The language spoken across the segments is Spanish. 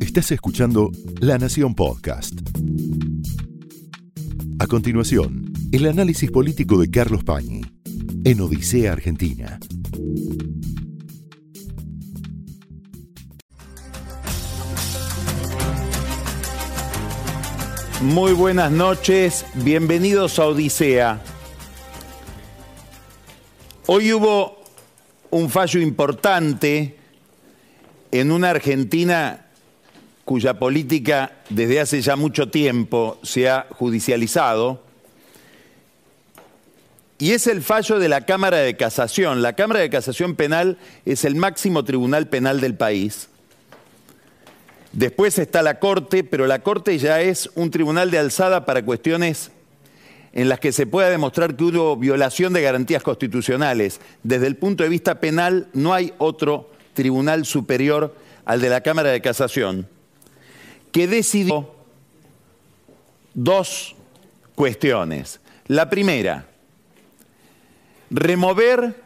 Estás escuchando La Nación Podcast. A continuación, el análisis político de Carlos Pañi en Odisea Argentina. Muy buenas noches, bienvenidos a Odisea. Hoy hubo un fallo importante en una Argentina cuya política desde hace ya mucho tiempo se ha judicializado, y es el fallo de la Cámara de Casación. La Cámara de Casación Penal es el máximo tribunal penal del país. Después está la Corte, pero la Corte ya es un tribunal de alzada para cuestiones en las que se pueda demostrar que hubo violación de garantías constitucionales. Desde el punto de vista penal, no hay otro tribunal superior al de la Cámara de Casación que decidió dos cuestiones. La primera, remover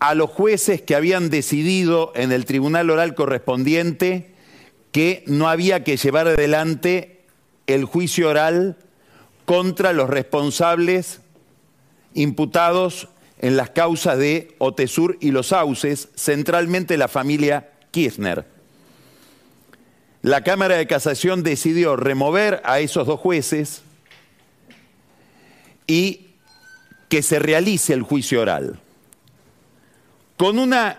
a los jueces que habían decidido en el tribunal oral correspondiente que no había que llevar adelante el juicio oral contra los responsables imputados en las causas de Otesur y los Sauces, centralmente la familia Kirchner. La Cámara de Casación decidió remover a esos dos jueces y que se realice el juicio oral, con una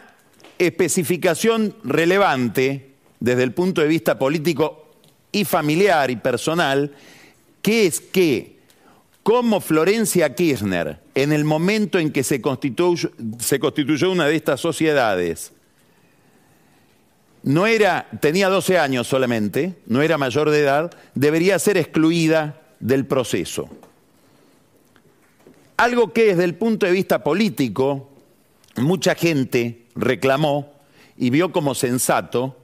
especificación relevante desde el punto de vista político y familiar y personal, que es que como Florencia Kirchner, en el momento en que se constituyó, una de estas sociedades, no era, tenía 12 años solamente, no era mayor de edad, debería ser excluida del proceso. Algo que desde el punto de vista político mucha gente reclamó y vio como sensato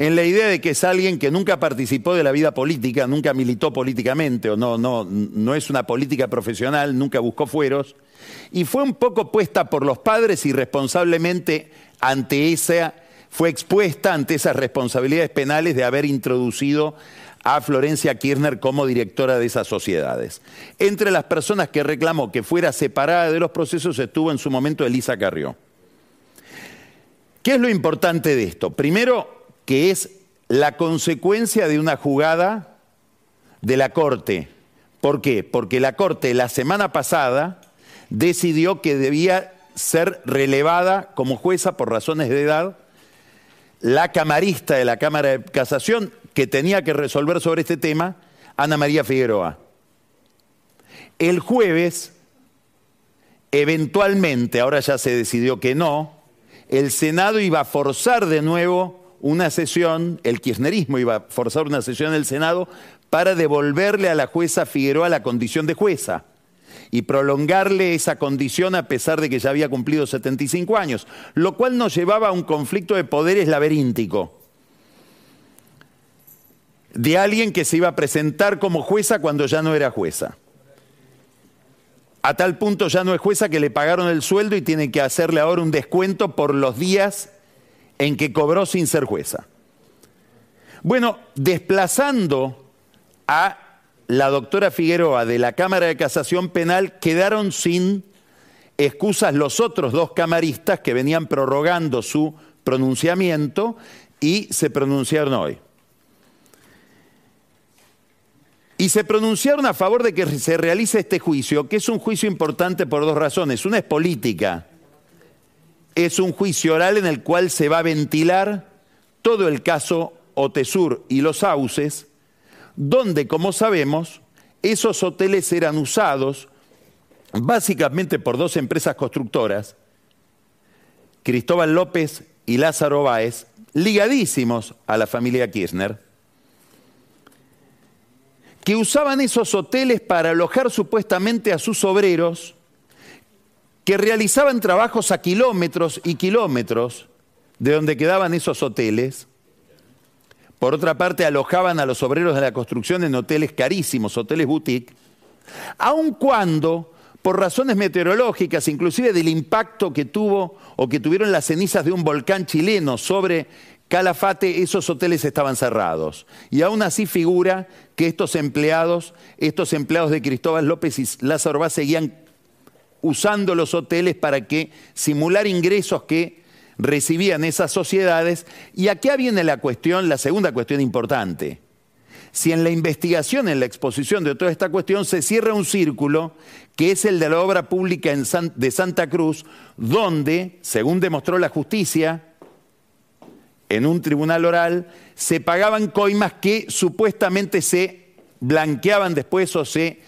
en la idea de que es alguien que nunca participó de la vida política, nunca militó políticamente o no, no, no es una política profesional, nunca buscó fueros, y fue un poco puesta por los padres irresponsablemente ante esa fue expuesta ante esas responsabilidades penales de haber introducido a Florencia Kirchner como directora de esas sociedades. Entre las personas que reclamó que fuera separada de los procesos estuvo en su momento Elisa Carrió. ¿Qué es lo importante de esto? Primero, que es la consecuencia de una jugada de la Corte. ¿Por qué? Porque la Corte la semana pasada decidió que debía ser relevada como jueza por razones de edad la camarista de la Cámara de Casación que tenía que resolver sobre este tema, Ana María Figueroa. El jueves, eventualmente, ahora ya se decidió que no, el Senado iba a forzar de nuevo una sesión, el kirchnerismo iba a forzar una sesión del Senado para devolverle a la jueza Figueroa la condición de jueza y prolongarle esa condición a pesar de que ya había cumplido 75 años, lo cual nos llevaba a un conflicto de poderes laberíntico de alguien que se iba a presentar como jueza cuando ya no era jueza. A tal punto ya no es jueza que le pagaron el sueldo y tiene que hacerle ahora un descuento por los días en que cobró sin ser jueza. Bueno, desplazando a la doctora Figueroa de la Cámara de Casación Penal quedaron sin excusas los otros dos camaristas que venían prorrogando su pronunciamiento y se pronunciaron hoy. Y se pronunciaron a favor de que se realice este juicio, que es un juicio importante por dos razones. Una es política. Es un juicio oral en el cual se va a ventilar todo el caso Otesur y los sauces donde, como sabemos, esos hoteles eran usados básicamente por dos empresas constructoras, Cristóbal López y Lázaro Báez, ligadísimos a la familia Kirchner, que usaban esos hoteles para alojar supuestamente a sus obreros que realizaban trabajos a kilómetros y kilómetros de donde quedaban esos hoteles por otra parte, alojaban a los obreros de la construcción en hoteles carísimos, hoteles boutique, aun cuando, por razones meteorológicas, inclusive del impacto que tuvo o que tuvieron las cenizas de un volcán chileno sobre Calafate esos hoteles estaban cerrados. Y aún así figura que estos empleados, estos empleados de Cristóbal López y Lázaro Bá seguían usando los hoteles para que simular ingresos que recibían esas sociedades. Y aquí viene la cuestión, la segunda cuestión importante. Si en la investigación, en la exposición de toda esta cuestión, se cierra un círculo que es el de la obra pública de Santa Cruz, donde, según demostró la justicia, en un tribunal oral, se pagaban coimas que supuestamente se blanqueaban después o se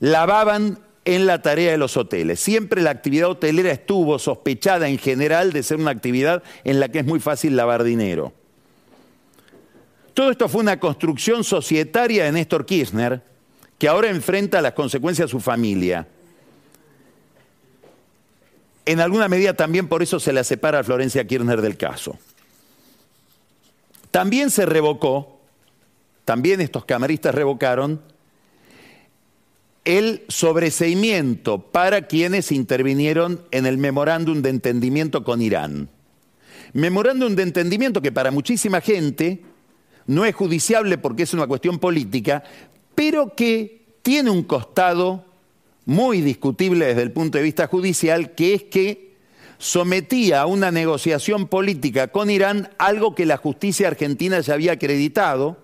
lavaban en la tarea de los hoteles. Siempre la actividad hotelera estuvo sospechada en general de ser una actividad en la que es muy fácil lavar dinero. Todo esto fue una construcción societaria de Néstor Kirchner, que ahora enfrenta las consecuencias de su familia. En alguna medida también por eso se la separa a Florencia Kirchner del caso. También se revocó, también estos camaristas revocaron el sobreseimiento para quienes intervinieron en el memorándum de entendimiento con Irán. Memorándum de entendimiento que para muchísima gente no es judiciable porque es una cuestión política, pero que tiene un costado muy discutible desde el punto de vista judicial, que es que sometía a una negociación política con Irán algo que la justicia argentina ya había acreditado,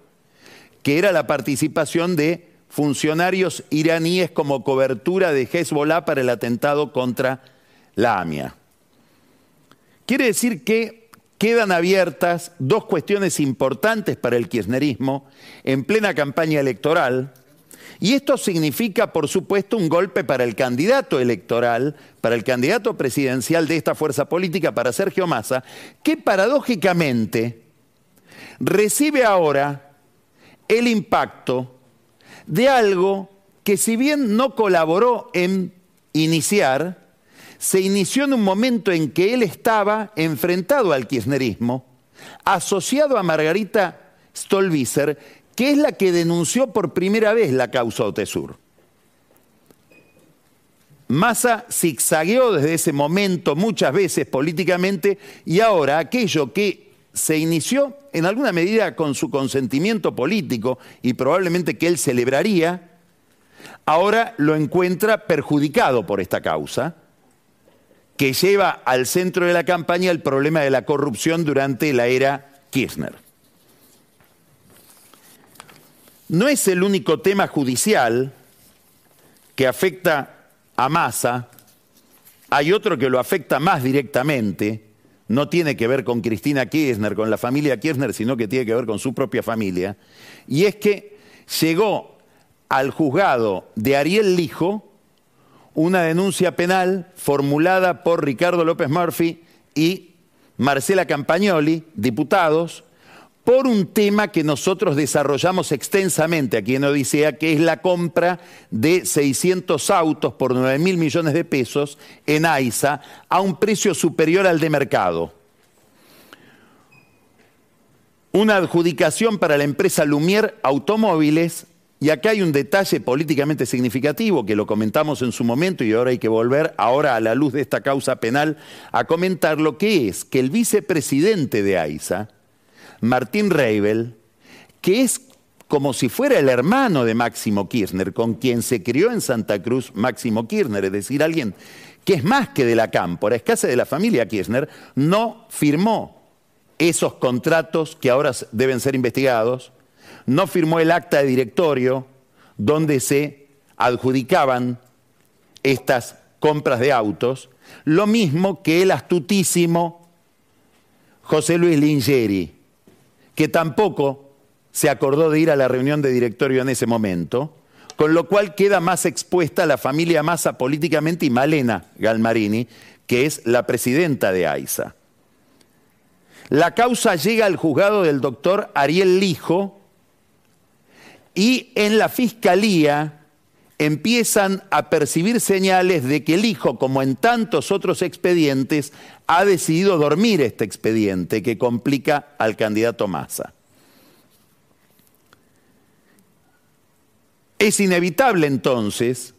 que era la participación de funcionarios iraníes como cobertura de Hezbollah para el atentado contra la AMIA. Quiere decir que quedan abiertas dos cuestiones importantes para el kirchnerismo en plena campaña electoral, y esto significa, por supuesto, un golpe para el candidato electoral, para el candidato presidencial de esta fuerza política, para Sergio Massa, que paradójicamente recibe ahora el impacto de algo que si bien no colaboró en iniciar, se inició en un momento en que él estaba enfrentado al kirchnerismo, asociado a Margarita Stolbizer, que es la que denunció por primera vez la causa Otesur. Massa zigzagueó desde ese momento muchas veces políticamente y ahora aquello que se inició en alguna medida con su consentimiento político y probablemente que él celebraría, ahora lo encuentra perjudicado por esta causa, que lleva al centro de la campaña el problema de la corrupción durante la era Kirchner. No es el único tema judicial que afecta a Massa, hay otro que lo afecta más directamente, no tiene que ver con Cristina Kirchner, con la familia Kirchner, sino que tiene que ver con su propia familia, y es que llegó al juzgado de Ariel Lijo una denuncia penal formulada por Ricardo López Murphy y Marcela Campagnoli, diputados, por un tema que nosotros desarrollamos extensamente aquí en Odisea, que es la compra de 600 autos por 9 mil millones de pesos en AISA a un precio superior al de mercado. Una adjudicación para la empresa Lumière Automóviles, y acá hay un detalle políticamente significativo que lo comentamos en su momento y ahora hay que volver, ahora a la luz de esta causa penal, a comentar lo que es que el vicepresidente de AISA, Martín Reibel, que es como si fuera el hermano de Máximo Kirchner, con quien se crió en Santa Cruz Máximo Kirchner, es decir, alguien que es más que de la cámpora, es casi de la familia Kirchner, no firmó esos contratos que ahora deben ser investigados, no firmó el acta de directorio donde se adjudicaban estas compras de autos, lo mismo que el astutísimo José Luis Lingeri, que tampoco se acordó de ir a la reunión de directorio en ese momento, con lo cual queda más expuesta la familia Massa políticamente y Malena Galmarini, que es la presidenta de AISA. La causa llega al juzgado del doctor Ariel Lijo y en la fiscalía empiezan a percibir señales de que el hijo, como en tantos otros expedientes, ha decidido dormir este expediente que complica al candidato Massa. Es inevitable entonces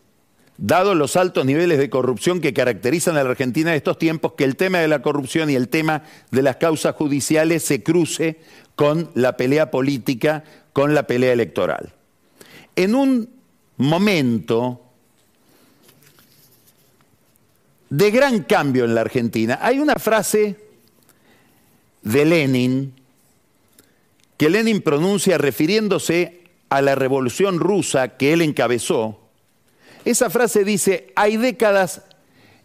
dado los altos niveles de corrupción que caracterizan a la Argentina de estos tiempos, que el tema de la corrupción y el tema de las causas judiciales se cruce con la pelea política, con la pelea electoral. En un momento de gran cambio en la Argentina, hay una frase de Lenin que Lenin pronuncia refiriéndose a la revolución rusa que él encabezó, esa frase dice, hay décadas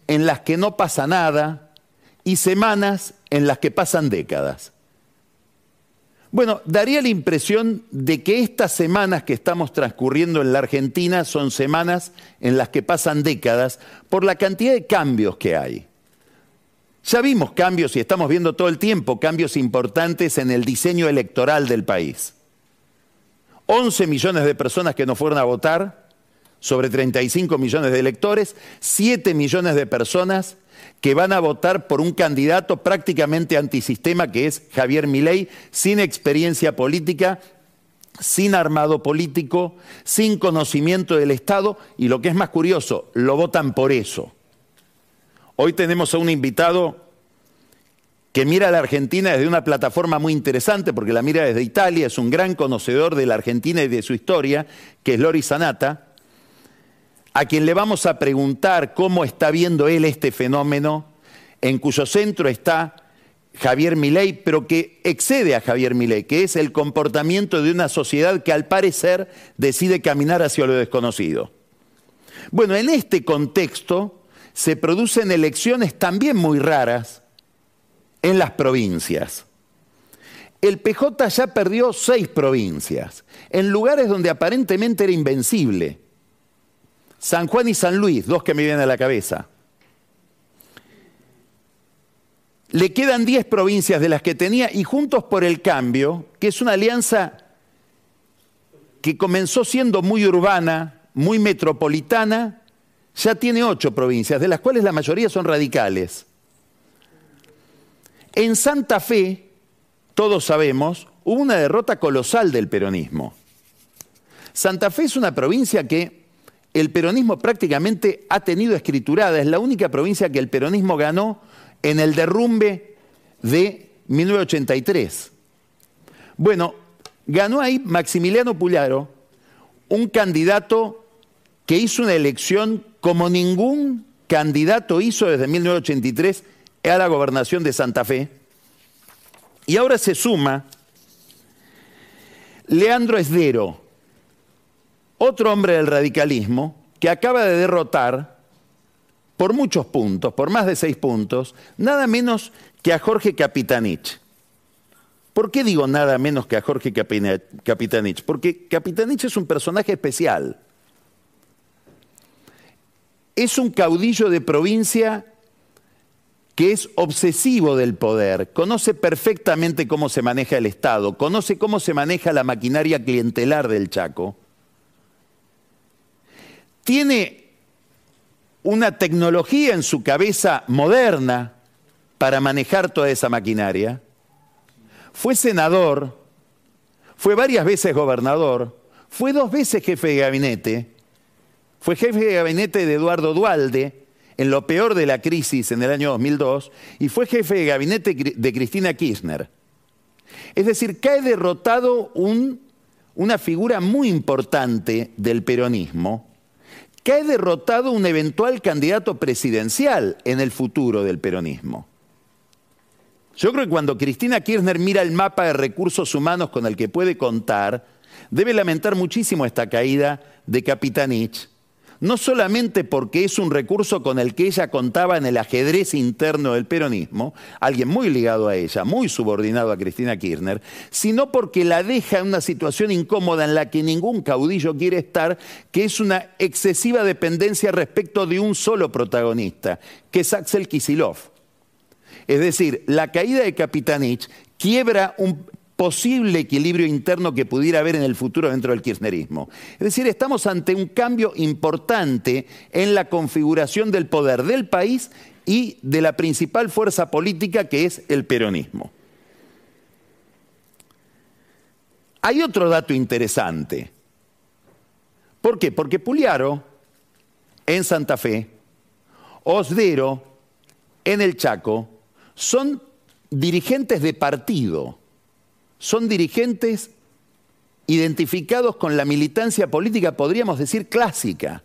en las que no pasa nada y semanas en las que pasan décadas. Bueno, daría la impresión de que estas semanas que estamos transcurriendo en la Argentina son semanas en las que pasan décadas por la cantidad de cambios que hay. Ya vimos cambios y estamos viendo todo el tiempo cambios importantes en el diseño electoral del país. 11 millones de personas que no fueron a votar, sobre 35 millones de electores, 7 millones de personas que van a votar por un candidato prácticamente antisistema que es Javier Milei, sin experiencia política, sin armado político, sin conocimiento del Estado y lo que es más curioso, lo votan por eso. Hoy tenemos a un invitado que mira a la Argentina desde una plataforma muy interesante, porque la mira desde Italia, es un gran conocedor de la Argentina y de su historia, que es Lori Sanata, a quien le vamos a preguntar cómo está viendo él este fenómeno, en cuyo centro está Javier Milei, pero que excede a Javier Milei, que es el comportamiento de una sociedad que al parecer decide caminar hacia lo desconocido. Bueno, en este contexto se producen elecciones también muy raras, en las provincias. El PJ ya perdió seis provincias, en lugares donde aparentemente era invencible. San Juan y San Luis, dos que me vienen a la cabeza. Le quedan diez provincias de las que tenía y Juntos por el Cambio, que es una alianza que comenzó siendo muy urbana, muy metropolitana, ya tiene ocho provincias, de las cuales la mayoría son radicales. En Santa Fe, todos sabemos, hubo una derrota colosal del peronismo. Santa Fe es una provincia que el peronismo prácticamente ha tenido escriturada, es la única provincia que el peronismo ganó en el derrumbe de 1983. Bueno, ganó ahí Maximiliano Pularo, un candidato que hizo una elección como ningún candidato hizo desde 1983 a la gobernación de Santa Fe. Y ahora se suma Leandro Esdero, otro hombre del radicalismo, que acaba de derrotar por muchos puntos, por más de seis puntos, nada menos que a Jorge Capitanich. ¿Por qué digo nada menos que a Jorge Capitanich? Porque Capitanich es un personaje especial. Es un caudillo de provincia que es obsesivo del poder, conoce perfectamente cómo se maneja el Estado, conoce cómo se maneja la maquinaria clientelar del Chaco, tiene una tecnología en su cabeza moderna para manejar toda esa maquinaria, fue senador, fue varias veces gobernador, fue dos veces jefe de gabinete, fue jefe de gabinete de Eduardo Dualde, en lo peor de la crisis en el año 2002 y fue jefe de gabinete de Cristina Kirchner. Es decir, cae derrotado una figura muy importante del peronismo, cae derrotado un eventual candidato presidencial en el futuro del peronismo. Yo creo que cuando Cristina Kirchner mira el mapa de recursos humanos con el que puede contar, debe lamentar muchísimo esta caída de Capitanich, no solamente porque es un recurso con el que ella contaba en el ajedrez interno del peronismo, alguien muy ligado a ella, muy subordinado a Cristina Kirchner, sino porque la deja en una situación incómoda en la que ningún caudillo quiere estar, que es una excesiva dependencia respecto de un solo protagonista, que es Axel Kisilov. Es decir, la caída de Capitanich quiebra un, posible equilibrio interno que pudiera haber en el futuro dentro del kirchnerismo. Es decir, estamos ante un cambio importante en la configuración del poder del país y de la principal fuerza política que es el peronismo. Hay otro dato interesante. ¿Por qué? Porque Puliaro en Santa Fe, Osdero en el Chaco, son dirigentes de partido, son dirigentes identificados con la militancia política, podríamos decir clásica.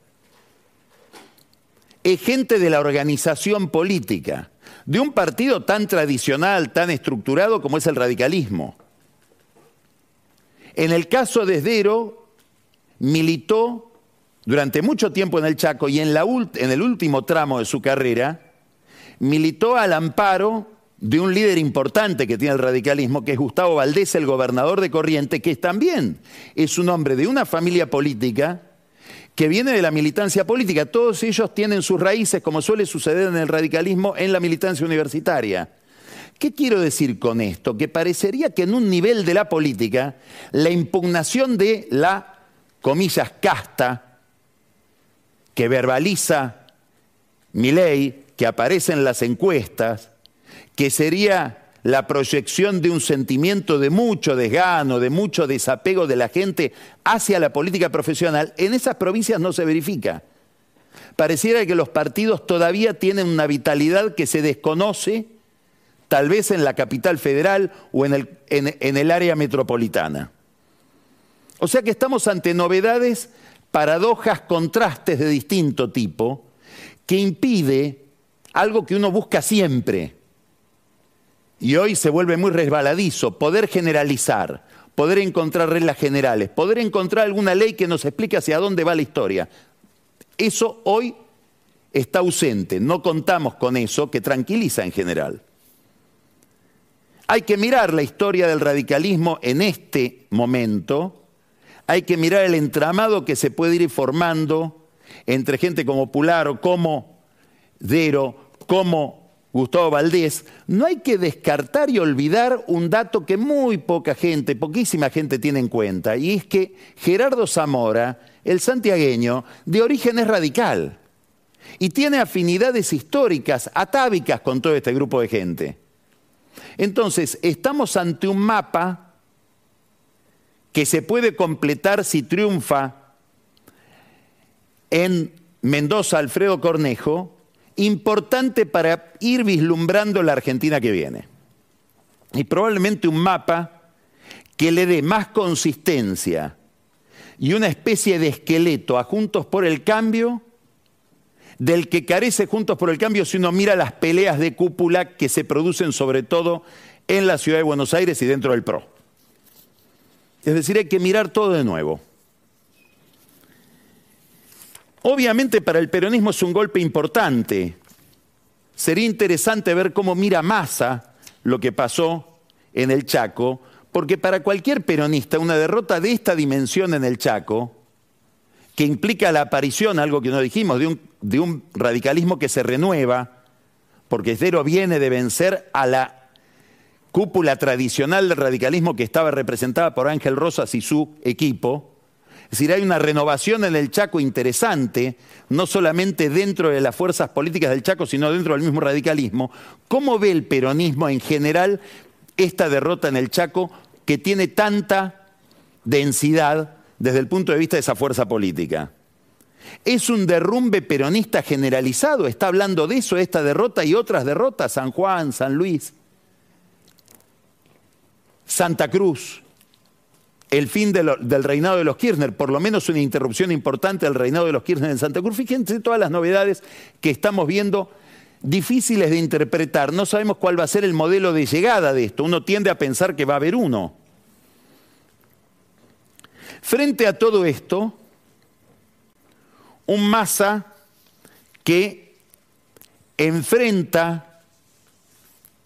Es gente de la organización política, de un partido tan tradicional, tan estructurado como es el radicalismo. En el caso de Esdero, militó durante mucho tiempo en el Chaco y en, en el último tramo de su carrera, militó al amparo de un líder importante que tiene el radicalismo, que es Gustavo Valdés, el gobernador de Corriente, que también es un hombre de una familia política que viene de la militancia política. Todos ellos tienen sus raíces, como suele suceder en el radicalismo, en la militancia universitaria. ¿Qué quiero decir con esto? Que parecería que en un nivel de la política, la impugnación de la, comillas, casta, que verbaliza mi ley, que aparece en las encuestas, que sería la proyección de un sentimiento de mucho desgano, de mucho desapego de la gente hacia la política profesional, en esas provincias no se verifica. Pareciera que los partidos todavía tienen una vitalidad que se desconoce, tal vez en la capital federal o en el, en el área metropolitana. O sea que estamos ante novedades, paradojas, contrastes de distinto tipo, que impide algo que uno busca siempre, y hoy se vuelve muy resbaladizo, poder generalizar, poder encontrar reglas generales, poder encontrar alguna ley que nos explique hacia dónde va la historia. Eso hoy está ausente, no contamos con eso que tranquiliza en general. Hay que mirar la historia del radicalismo en este momento, hay que mirar el entramado que se puede ir formando entre gente como Pularo, como Dero, como Gustavo Valdés, no hay que descartar y olvidar un dato que muy poca gente, poquísima gente tiene en cuenta, y es que Gerardo Zamora, el santiagueño, de origen es radical y tiene afinidades históricas, atávicas con todo este grupo de gente. Entonces, estamos ante un mapa que se puede completar si triunfa en Mendoza Alfredo Cornejo, importante para ir vislumbrando la Argentina que viene. Y probablemente un mapa que le dé más consistencia y una especie de esqueleto a Juntos por el Cambio del que carece Juntos por el Cambio si uno mira las peleas de cúpula que se producen sobre todo en la ciudad de Buenos Aires y dentro del PRO. Es decir, hay que mirar todo de nuevo. Obviamente para el peronismo es un golpe importante. Sería interesante ver cómo mira Massa lo que pasó en el Chaco, porque para cualquier peronista una derrota de esta dimensión en el Chaco, que implica la aparición, algo que no dijimos, de un, de un radicalismo que se renueva, porque Esdero viene de vencer a la cúpula tradicional del radicalismo que estaba representada por Ángel Rosas y su equipo, es decir, hay una renovación en el Chaco interesante, no solamente dentro de las fuerzas políticas del Chaco, sino dentro del mismo radicalismo. ¿Cómo ve el peronismo en general esta derrota en el Chaco que tiene tanta densidad desde el punto de vista de esa fuerza política? Es un derrumbe peronista generalizado, está hablando de eso, esta derrota y otras derrotas, San Juan, San Luis, Santa Cruz el fin del reinado de los Kirchner, por lo menos una interrupción importante del reinado de los Kirchner en Santa Cruz. Fíjense todas las novedades que estamos viendo difíciles de interpretar. No sabemos cuál va a ser el modelo de llegada de esto. Uno tiende a pensar que va a haber uno. Frente a todo esto, un masa que enfrenta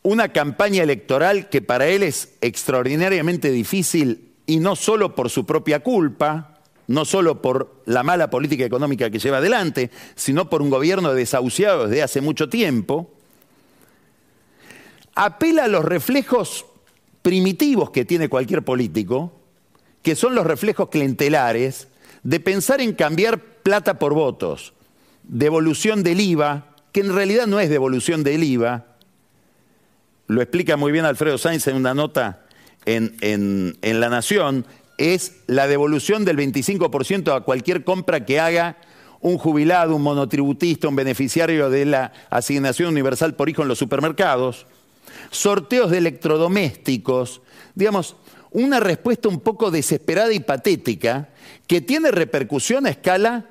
una campaña electoral que para él es extraordinariamente difícil y no solo por su propia culpa, no solo por la mala política económica que lleva adelante, sino por un gobierno desahuciado desde hace mucho tiempo, apela a los reflejos primitivos que tiene cualquier político, que son los reflejos clientelares, de pensar en cambiar plata por votos, devolución del IVA, que en realidad no es devolución del IVA, lo explica muy bien Alfredo Sainz en una nota en, La Nación es la devolución del 25% a cualquier compra que haga un jubilado, un monotributista, un beneficiario de la asignación universal por hijo en los supermercados, sorteos de electrodomésticos, digamos, una respuesta un poco desesperada y patética que tiene repercusión a escala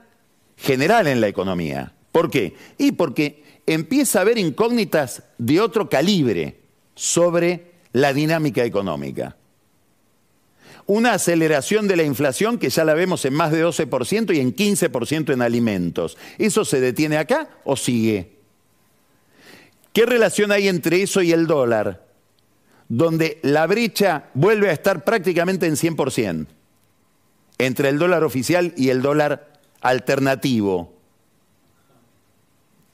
general en la economía. ¿Por qué? Y porque empieza a haber incógnitas de otro calibre sobre la dinámica económica. Una aceleración de la inflación que ya la vemos en más de 12% y en 15% en alimentos. ¿Eso se detiene acá o sigue? ¿Qué relación hay entre eso y el dólar? Donde la brecha vuelve a estar prácticamente en 100% entre el dólar oficial y el dólar alternativo,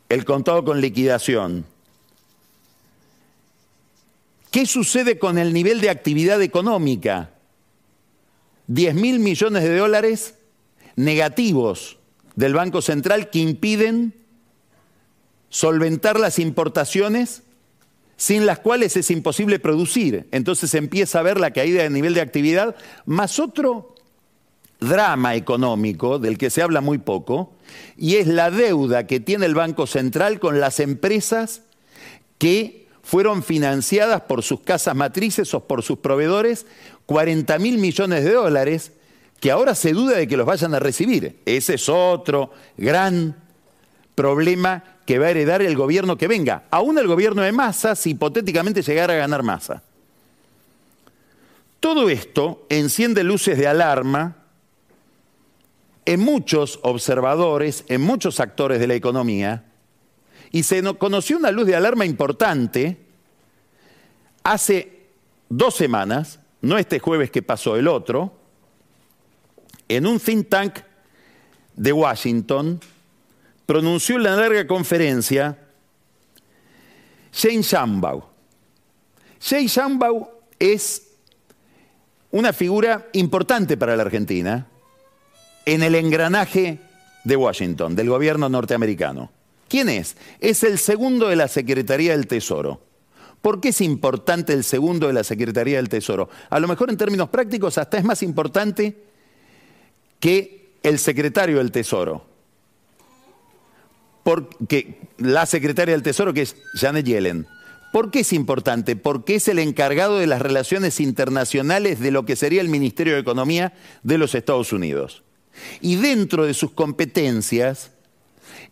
el contado con liquidación. ¿Qué sucede con el nivel de actividad económica? 10 mil millones de dólares negativos del Banco Central que impiden solventar las importaciones sin las cuales es imposible producir. Entonces empieza a ver la caída del nivel de actividad, más otro drama económico del que se habla muy poco, y es la deuda que tiene el Banco Central con las empresas que fueron financiadas por sus casas matrices o por sus proveedores 40 mil millones de dólares que ahora se duda de que los vayan a recibir. Ese es otro gran problema que va a heredar el gobierno que venga. Aún el gobierno de masa, si hipotéticamente llegara a ganar masa. Todo esto enciende luces de alarma en muchos observadores, en muchos actores de la economía, y se conoció una luz de alarma importante hace dos semanas, no este jueves que pasó, el otro, en un think tank de Washington, pronunció en la larga conferencia Jane Shambau. Jane Shambau es una figura importante para la Argentina en el engranaje de Washington, del gobierno norteamericano. ¿Quién es? Es el segundo de la Secretaría del Tesoro. ¿Por qué es importante el segundo de la Secretaría del Tesoro? A lo mejor en términos prácticos hasta es más importante que el secretario del Tesoro. Porque la secretaria del Tesoro, que es Janet Yellen. ¿Por qué es importante? Porque es el encargado de las relaciones internacionales de lo que sería el Ministerio de Economía de los Estados Unidos. Y dentro de sus competencias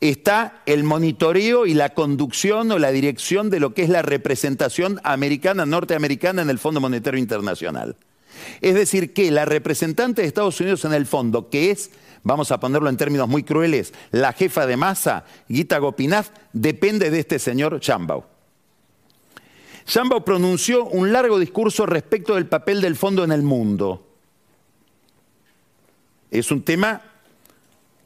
está el monitoreo y la conducción o la dirección de lo que es la representación americana, norteamericana en el Fondo Monetario Internacional. Es decir, que la representante de Estados Unidos en el fondo, que es, vamos a ponerlo en términos muy crueles, la jefa de masa, Gita Gopinath, depende de este señor Shambau. Shambau pronunció un largo discurso respecto del papel del fondo en el mundo. Es un tema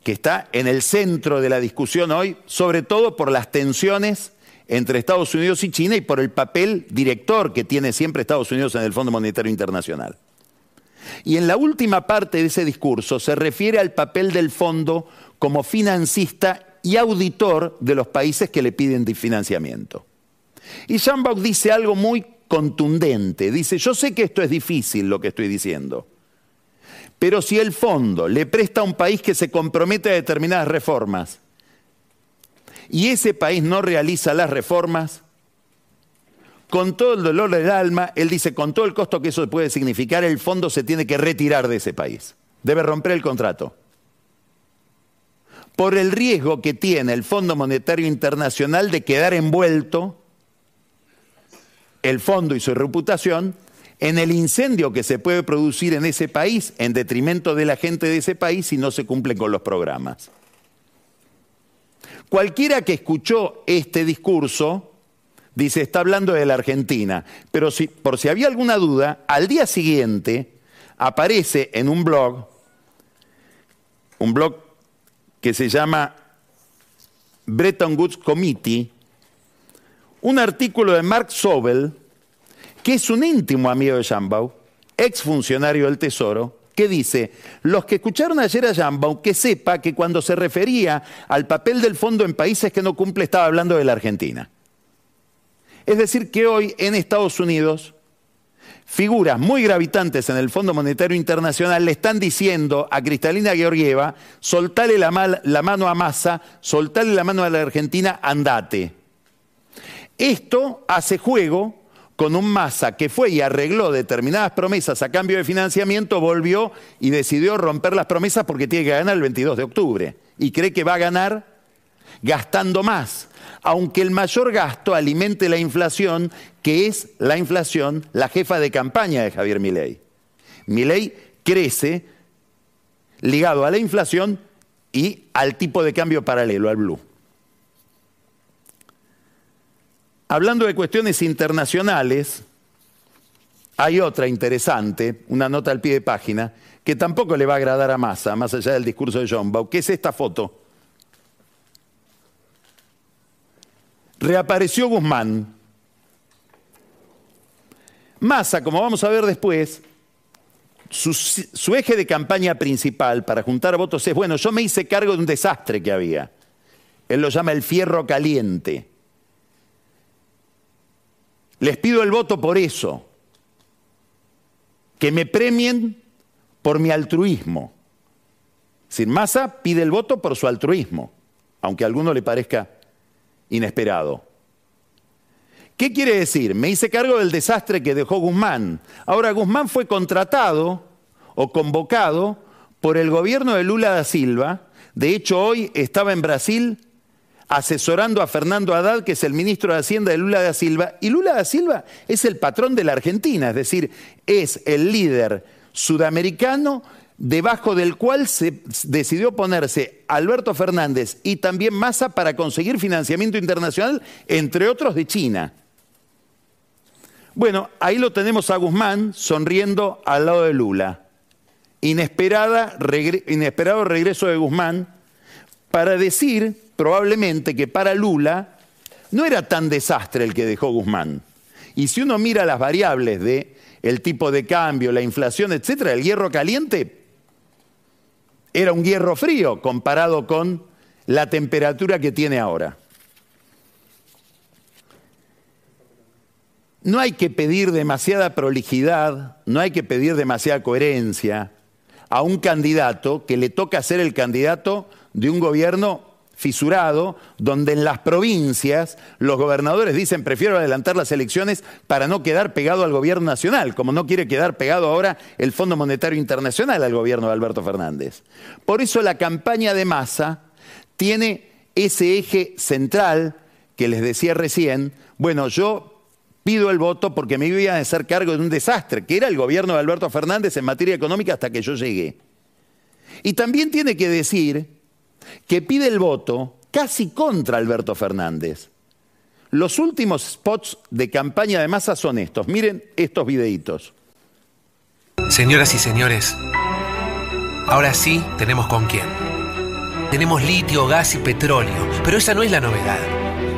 que está en el centro de la discusión hoy, sobre todo por las tensiones entre Estados Unidos y China y por el papel director que tiene siempre Estados Unidos en el Fondo Monetario Internacional. Y en la última parte de ese discurso se refiere al papel del fondo como financista y auditor de los países que le piden financiamiento. Y Jean dice algo muy contundente. Dice, yo sé que esto es difícil lo que estoy diciendo, pero si el fondo le presta a un país que se compromete a determinadas reformas y ese país no realiza las reformas, con todo el dolor del alma, él dice, con todo el costo que eso puede significar, el fondo se tiene que retirar de ese país. Debe romper el contrato. Por el riesgo que tiene el Fondo Monetario Internacional de quedar envuelto el fondo y su reputación en el incendio que se puede producir en ese país en detrimento de la gente de ese país si no se cumplen con los programas. Cualquiera que escuchó este discurso dice, está hablando de la Argentina, pero si, por si había alguna duda, al día siguiente aparece en un blog, un blog que se llama Bretton Woods Committee, un artículo de Mark Sobel, que es un íntimo amigo de Jambau, exfuncionario del Tesoro, que dice, los que escucharon ayer a Jambau, que sepa que cuando se refería al papel del fondo en países que no cumple, estaba hablando de la Argentina. Es decir, que hoy en Estados Unidos, figuras muy gravitantes en el Fondo Monetario Internacional le están diciendo a Cristalina Georgieva, soltale la, la mano a Massa, soltale la mano a la Argentina, andate. Esto hace juego con un Massa que fue y arregló determinadas promesas a cambio de financiamiento, volvió y decidió romper las promesas porque tiene que ganar el 22 de octubre. Y cree que va a ganar gastando más aunque el mayor gasto alimente la inflación, que es la inflación la jefa de campaña de Javier Milei. Milei crece ligado a la inflación y al tipo de cambio paralelo, al blue. Hablando de cuestiones internacionales, hay otra interesante, una nota al pie de página, que tampoco le va a agradar a Massa, más allá del discurso de John Bau, que es esta foto. reapareció Guzmán. Massa, como vamos a ver después, su, eje de campaña principal para juntar votos es, bueno, yo me hice cargo de un desastre que había. Él lo llama el fierro caliente. Les pido el voto por eso. Que me premien por mi altruismo. Sin Massa pide el voto por su altruismo, aunque a alguno le parezca inesperado. ¿Qué quiere decir? Me hice cargo del desastre que dejó Guzmán. Ahora, Guzmán fue contratado o convocado por el gobierno de Lula da Silva. De hecho, hoy estaba en Brasil asesorando a Fernando Haddad, que es el ministro de Hacienda de Lula da Silva. Y Lula da Silva es el patrón de la Argentina, es decir, es el líder sudamericano debajo del cual se decidió ponerse Alberto Fernández y también Massa para conseguir financiamiento internacional, entre otros de China. Bueno, ahí lo tenemos a Guzmán sonriendo al lado de Lula. inesperado regreso de Guzmán para decir probablemente que para Lula no era tan desastre el que dejó Guzmán. Y si uno mira las variables de el tipo de cambio, la inflación, etcétera, el hierro caliente era un hierro frío comparado con la temperatura que tiene ahora. No hay que pedir demasiada prolijidad, no hay que pedir demasiada coherencia a un candidato que le toca ser el candidato de un gobierno fisurado, donde en las provincias los gobernadores dicen prefiero adelantar las elecciones para no quedar pegado al gobierno nacional, como no quiere quedar pegado ahora el Fondo Monetario Internacional al gobierno de Alberto Fernández. Por eso la campaña de masa tiene ese eje central que les decía recién, bueno, yo pido el voto porque me iba a hacer cargo de un desastre, que era el gobierno de Alberto Fernández en materia económica hasta que yo llegué. Y también tiene que decir que pide el voto casi contra Alberto Fernández. Los últimos spots de campaña de masa son estos. Miren estos videitos. Señoras y señores, ahora sí tenemos con quién. Tenemos litio, gas y petróleo, pero esa no es la novedad.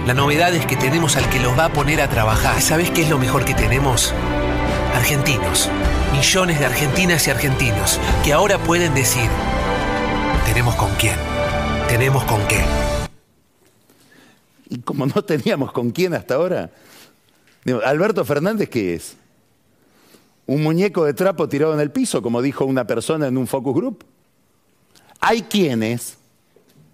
La novedad es que tenemos al que los va a poner a trabajar. ¿Sabes qué es lo mejor que tenemos? Argentinos. Millones de argentinas y argentinos que ahora pueden decir, tenemos con quién tenemos con qué. Y como no teníamos con quién hasta ahora, Alberto Fernández, ¿qué es? ¿Un muñeco de trapo tirado en el piso, como dijo una persona en un focus group? Hay quienes,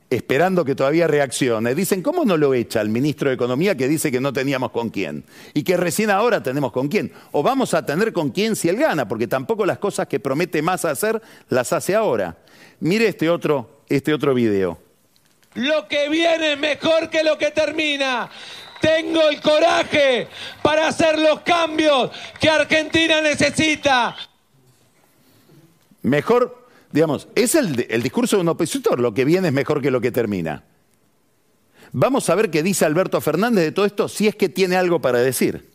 esperando que todavía reaccione, dicen, ¿cómo no lo echa el ministro de Economía que dice que no teníamos con quién? Y que recién ahora tenemos con quién. O vamos a tener con quién si él gana, porque tampoco las cosas que promete más hacer las hace ahora. Mire este otro, este otro video. Lo que viene es mejor que lo que termina. Tengo el coraje para hacer los cambios que Argentina necesita. Mejor, digamos, es el, el, discurso de un opositor, lo que viene es mejor que lo que termina. Vamos a ver qué dice Alberto Fernández de todo esto, si es que tiene algo para decir.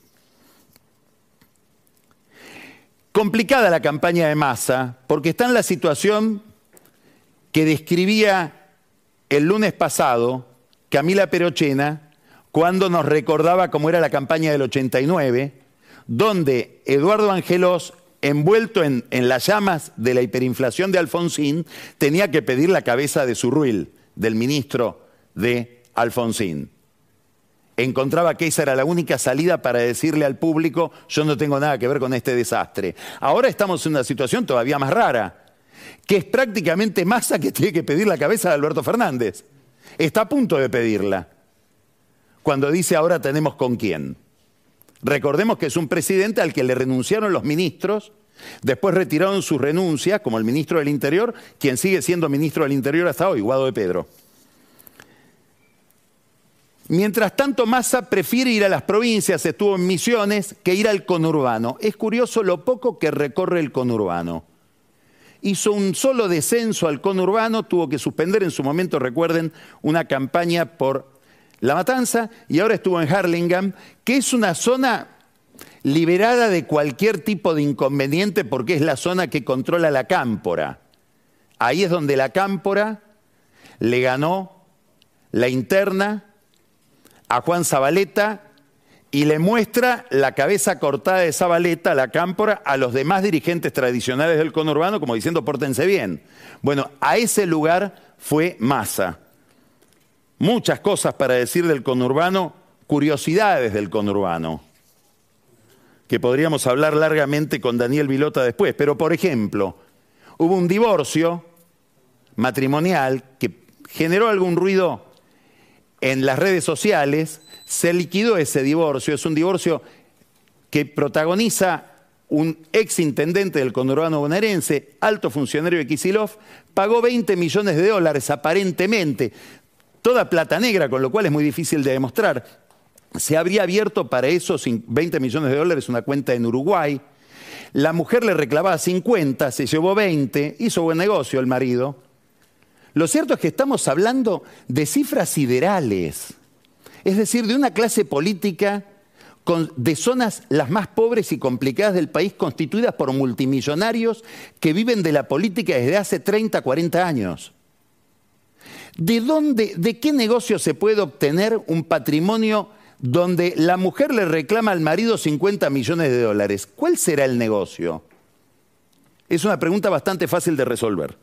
Complicada la campaña de masa, porque está en la situación que describía el lunes pasado Camila Perochena cuando nos recordaba cómo era la campaña del 89, donde Eduardo Angelos, envuelto en, las llamas de la hiperinflación de Alfonsín, tenía que pedir la cabeza de Surruil, del ministro de Alfonsín. encontraba que esa era la única salida para decirle al público, yo no tengo nada que ver con este desastre. Ahora estamos en una situación todavía más rara, que es prácticamente Massa que tiene que pedir la cabeza de Alberto Fernández. Está a punto de pedirla, cuando dice ahora tenemos con quién. Recordemos que es un presidente al que le renunciaron los ministros, después retiraron sus renuncias, como el ministro del Interior, quien sigue siendo ministro del Interior hasta hoy, Guado de Pedro. Mientras tanto, Massa prefiere ir a las provincias, estuvo en Misiones, que ir al conurbano. Es curioso lo poco que recorre el conurbano. Hizo un solo descenso al conurbano, tuvo que suspender en su momento, recuerden, una campaña por la Matanza y ahora estuvo en Harlingham, que es una zona liberada de cualquier tipo de inconveniente porque es la zona que controla la cámpora. Ahí es donde la cámpora le ganó la interna a Juan Zabaleta y le muestra la cabeza cortada de Zabaleta, la cámpora, a los demás dirigentes tradicionales del conurbano, como diciendo, pórtense bien. Bueno, a ese lugar fue Massa. Muchas cosas para decir del conurbano, curiosidades del conurbano, que podríamos hablar largamente con Daniel Vilota después. Pero, por ejemplo, hubo un divorcio matrimonial que generó algún ruido en las redes sociales, se liquidó ese divorcio, es un divorcio que protagoniza un ex intendente del conurbano bonaerense, alto funcionario de Kisilov, pagó 20 millones de dólares aparentemente, toda plata negra, con lo cual es muy difícil de demostrar. Se habría abierto para esos 20 millones de dólares una cuenta en Uruguay. La mujer le reclamaba 50, se llevó 20, hizo buen negocio el marido. Lo cierto es que estamos hablando de cifras siderales, es decir, de una clase política de zonas las más pobres y complicadas del país constituidas por multimillonarios que viven de la política desde hace 30, 40 años. ¿De dónde, de qué negocio se puede obtener un patrimonio donde la mujer le reclama al marido 50 millones de dólares? ¿Cuál será el negocio? Es una pregunta bastante fácil de resolver.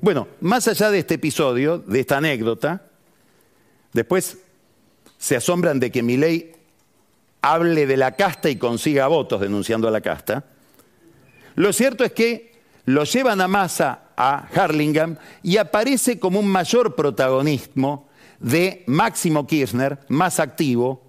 Bueno, más allá de este episodio, de esta anécdota, después se asombran de que Milei hable de la casta y consiga votos denunciando a la casta. Lo cierto es que lo llevan a masa a Harlingham y aparece como un mayor protagonismo de Máximo Kirchner, más activo.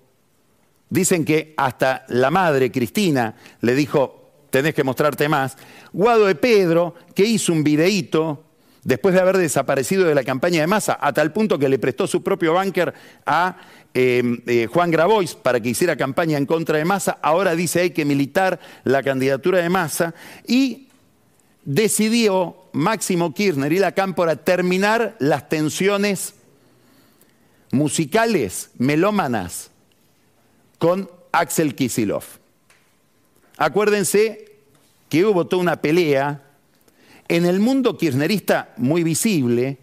Dicen que hasta la madre, Cristina, le dijo, tenés que mostrarte más. Guado de Pedro, que hizo un videíto después de haber desaparecido de la campaña de masa, a tal punto que le prestó su propio banker a em, eh, Juan Grabois para que hiciera campaña en contra de masa, ahora dice hay que militar la candidatura de masa y decidió Máximo Kirchner y la Cámpora terminar las tensiones musicales, melómanas, con Axel Kisilov. Acuérdense que hubo toda una pelea en el mundo kirchnerista muy visible,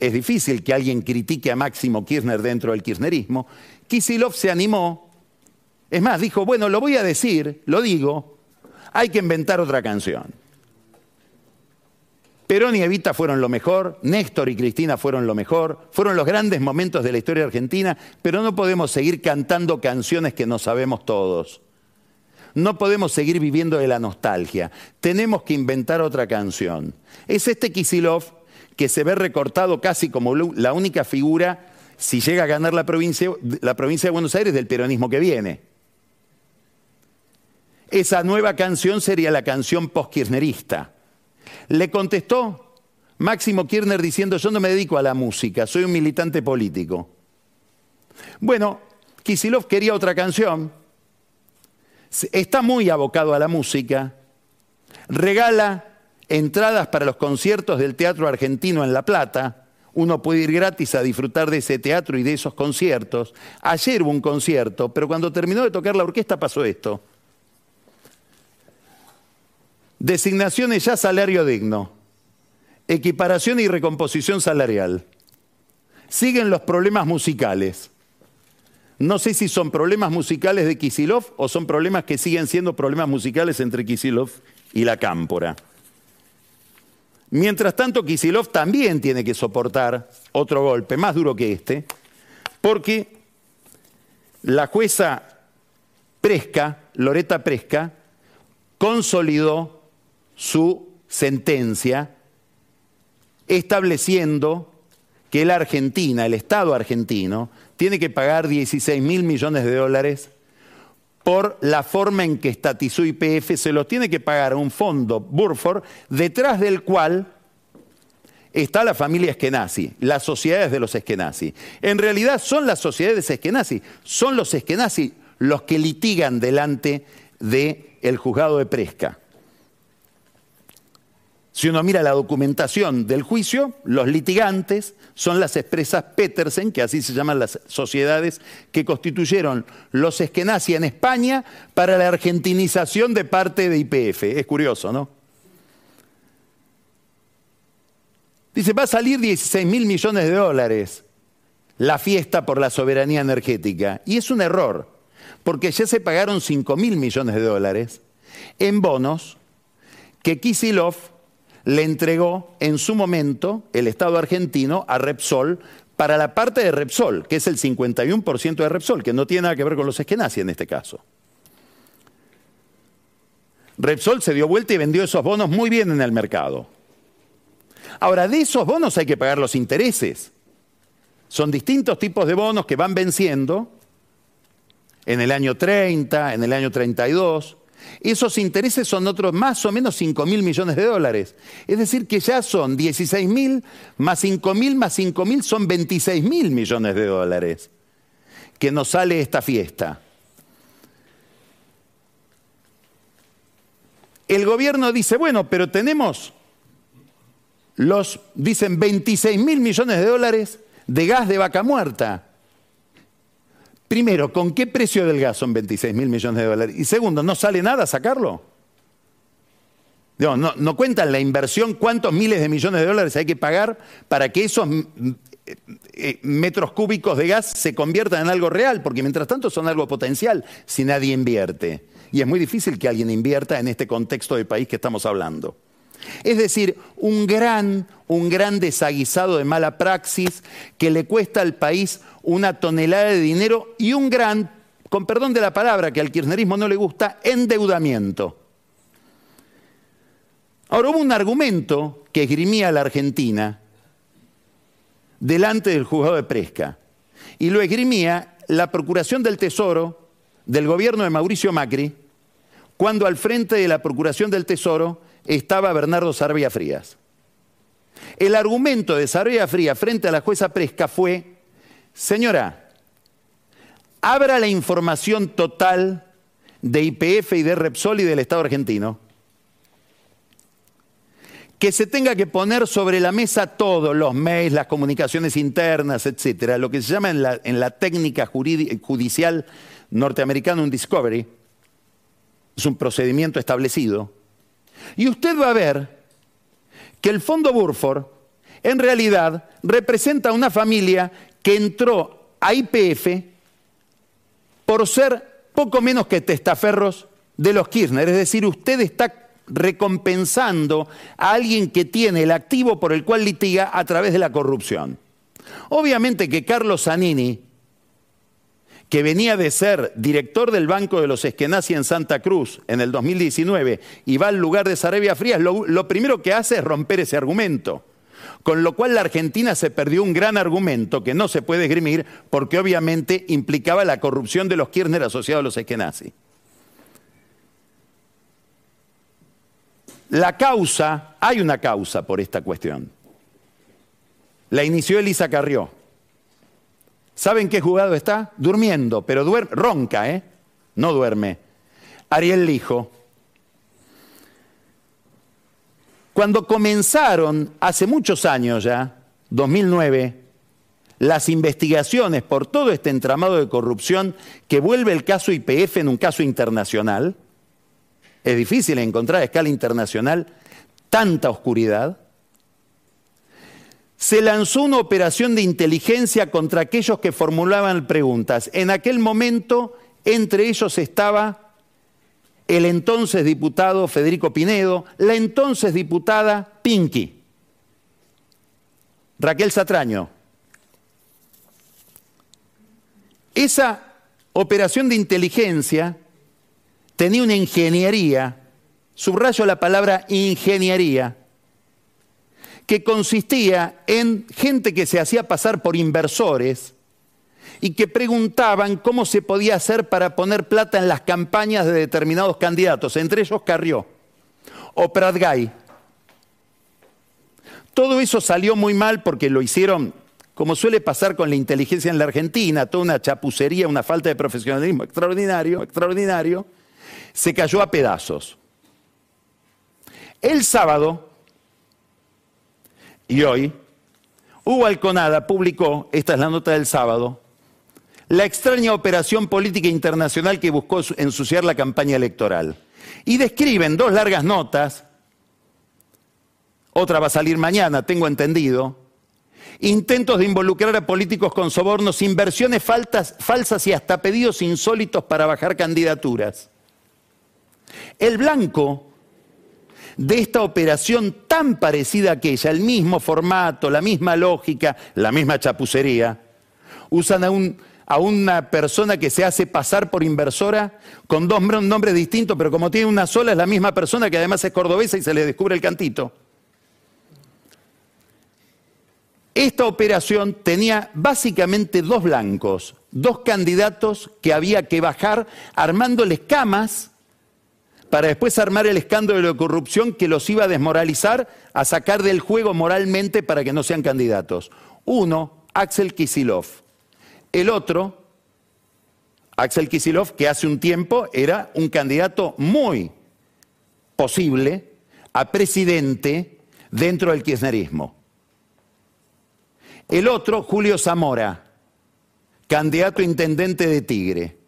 es difícil que alguien critique a Máximo Kirchner dentro del kirchnerismo, Kisilov se animó, es más, dijo, bueno, lo voy a decir, lo digo, hay que inventar otra canción. Perón y Evita fueron lo mejor, Néstor y Cristina fueron lo mejor, fueron los grandes momentos de la historia argentina, pero no podemos seguir cantando canciones que no sabemos todos. No podemos seguir viviendo de la nostalgia. Tenemos que inventar otra canción. Es este Kisilov que se ve recortado casi como la única figura, si llega a ganar la provincia, la provincia de Buenos Aires, del peronismo que viene. Esa nueva canción sería la canción post-kirchnerista. Le contestó Máximo Kirchner diciendo, yo no me dedico a la música, soy un militante político. Bueno, Kisilov quería otra canción, está muy abocado a la música, regala entradas para los conciertos del Teatro Argentino en La Plata, uno puede ir gratis a disfrutar de ese teatro y de esos conciertos. Ayer hubo un concierto, pero cuando terminó de tocar la orquesta pasó esto. Designaciones ya salario digno, equiparación y recomposición salarial. Siguen los problemas musicales. No sé si son problemas musicales de Kisilov o son problemas que siguen siendo problemas musicales entre Kisilov y la cámpora. Mientras tanto, Kisilov también tiene que soportar otro golpe, más duro que este, porque la jueza Presca, Loreta Presca, consolidó su sentencia estableciendo que la Argentina, el Estado argentino, tiene que pagar 16 mil millones de dólares por la forma en que estatizó IPF, se los tiene que pagar a un fondo Burford, detrás del cual está la familia Eskenazi, las sociedades de los Eskenazi. En realidad son las sociedades Eskenazi, son los Eskenazi los que litigan delante del juzgado de Presca. Si uno mira la documentación del juicio, los litigantes son las expresas Petersen, que así se llaman las sociedades que constituyeron los Eskenazi en España para la argentinización de parte de IPF. Es curioso, ¿no? Dice, va a salir 16 mil millones de dólares la fiesta por la soberanía energética. Y es un error, porque ya se pagaron 5 mil millones de dólares en bonos que Kisilov le entregó en su momento el Estado argentino a Repsol para la parte de Repsol, que es el 51% de Repsol, que no tiene nada que ver con los eskenazi en este caso. Repsol se dio vuelta y vendió esos bonos muy bien en el mercado. Ahora, de esos bonos hay que pagar los intereses. Son distintos tipos de bonos que van venciendo en el año 30, en el año 32. Esos intereses son otros más o menos 5 mil millones de dólares. Es decir, que ya son 16 mil más 5 mil más 5 mil son 26 mil millones de dólares que nos sale esta fiesta. El gobierno dice, bueno, pero tenemos los, dicen, 26 mil millones de dólares de gas de vaca muerta. Primero, ¿con qué precio del gas son 26 mil millones de dólares? Y segundo, ¿no sale nada sacarlo? No, no, cuentan la inversión, cuántos miles de millones de dólares hay que pagar para que esos mm, eh, metros cúbicos de gas se conviertan en algo real, porque mientras tanto son algo potencial si nadie invierte. Y es muy difícil que alguien invierta en este contexto de país que estamos hablando. Es decir, un gran, un gran desaguisado de mala praxis que le cuesta al país una tonelada de dinero y un gran, con perdón de la palabra que al kirchnerismo no le gusta, endeudamiento. Ahora hubo un argumento que esgrimía la Argentina delante del juzgado de Presca y lo esgrimía la Procuración del Tesoro del gobierno de Mauricio Macri cuando al frente de la Procuración del Tesoro estaba Bernardo Sarvia Frías. El argumento de Sarvia Frías frente a la jueza Presca fue, señora, abra la información total de IPF y de Repsol y del Estado argentino. Que se tenga que poner sobre la mesa todos los mails, las comunicaciones internas, etcétera, lo que se llama en la, en la técnica judicial norteamericana un discovery, es un procedimiento establecido y usted va a ver que el fondo Burford en realidad representa una familia que entró a IPF por ser poco menos que testaferros de los Kirchner. Es decir, usted está recompensando a alguien que tiene el activo por el cual litiga a través de la corrupción. Obviamente que Carlos Zanini que venía de ser director del Banco de los Eskenazi en Santa Cruz en el 2019 y va al lugar de Sarabia Frías, lo, lo primero que hace es romper ese argumento. Con lo cual la Argentina se perdió un gran argumento que no se puede esgrimir porque obviamente implicaba la corrupción de los Kirchner asociados a los Eskenazi. La causa, hay una causa por esta cuestión. La inició Elisa Carrió. ¿Saben qué jugado está? Durmiendo, pero duerme, ronca, ¿eh? No duerme. Ariel Lijo. Cuando comenzaron, hace muchos años ya, 2009, las investigaciones por todo este entramado de corrupción que vuelve el caso IPF en un caso internacional, es difícil encontrar a escala internacional tanta oscuridad, se lanzó una operación de inteligencia contra aquellos que formulaban preguntas. En aquel momento, entre ellos estaba el entonces diputado Federico Pinedo, la entonces diputada Pinky, Raquel Satraño. Esa operación de inteligencia tenía una ingeniería, subrayo la palabra ingeniería, que consistía en gente que se hacía pasar por inversores y que preguntaban cómo se podía hacer para poner plata en las campañas de determinados candidatos, entre ellos Carrió o Pratgay. Todo eso salió muy mal porque lo hicieron, como suele pasar con la inteligencia en la Argentina, toda una chapucería, una falta de profesionalismo extraordinario, extraordinario, se cayó a pedazos. El sábado y hoy, Hugo Alconada publicó, esta es la nota del sábado, la extraña operación política internacional que buscó ensuciar la campaña electoral. Y describen dos largas notas, otra va a salir mañana, tengo entendido, intentos de involucrar a políticos con sobornos, inversiones falsas y hasta pedidos insólitos para bajar candidaturas. El blanco de esta operación tan parecida a aquella, el mismo formato, la misma lógica, la misma chapucería, usan a un a una persona que se hace pasar por inversora con dos nombres distintos, pero como tiene una sola es la misma persona que además es cordobesa y se le descubre el cantito. Esta operación tenía básicamente dos blancos, dos candidatos que había que bajar armándoles camas para después armar el escándalo de corrupción que los iba a desmoralizar, a sacar del juego moralmente para que no sean candidatos. Uno, Axel Kisilov el otro, Axel Kisilov, que hace un tiempo era un candidato muy posible a presidente dentro del kirchnerismo. El otro, Julio Zamora, candidato a intendente de Tigre.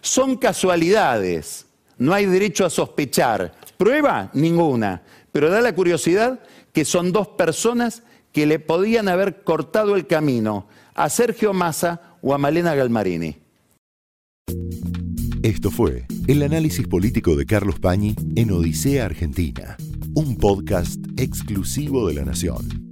Son casualidades, no hay derecho a sospechar. Prueba ninguna, pero da la curiosidad que son dos personas que le podían haber cortado el camino a Sergio Massa o a Malena Galmarini. Esto fue el análisis político de Carlos Pañi en Odisea Argentina, un podcast exclusivo de La Nación.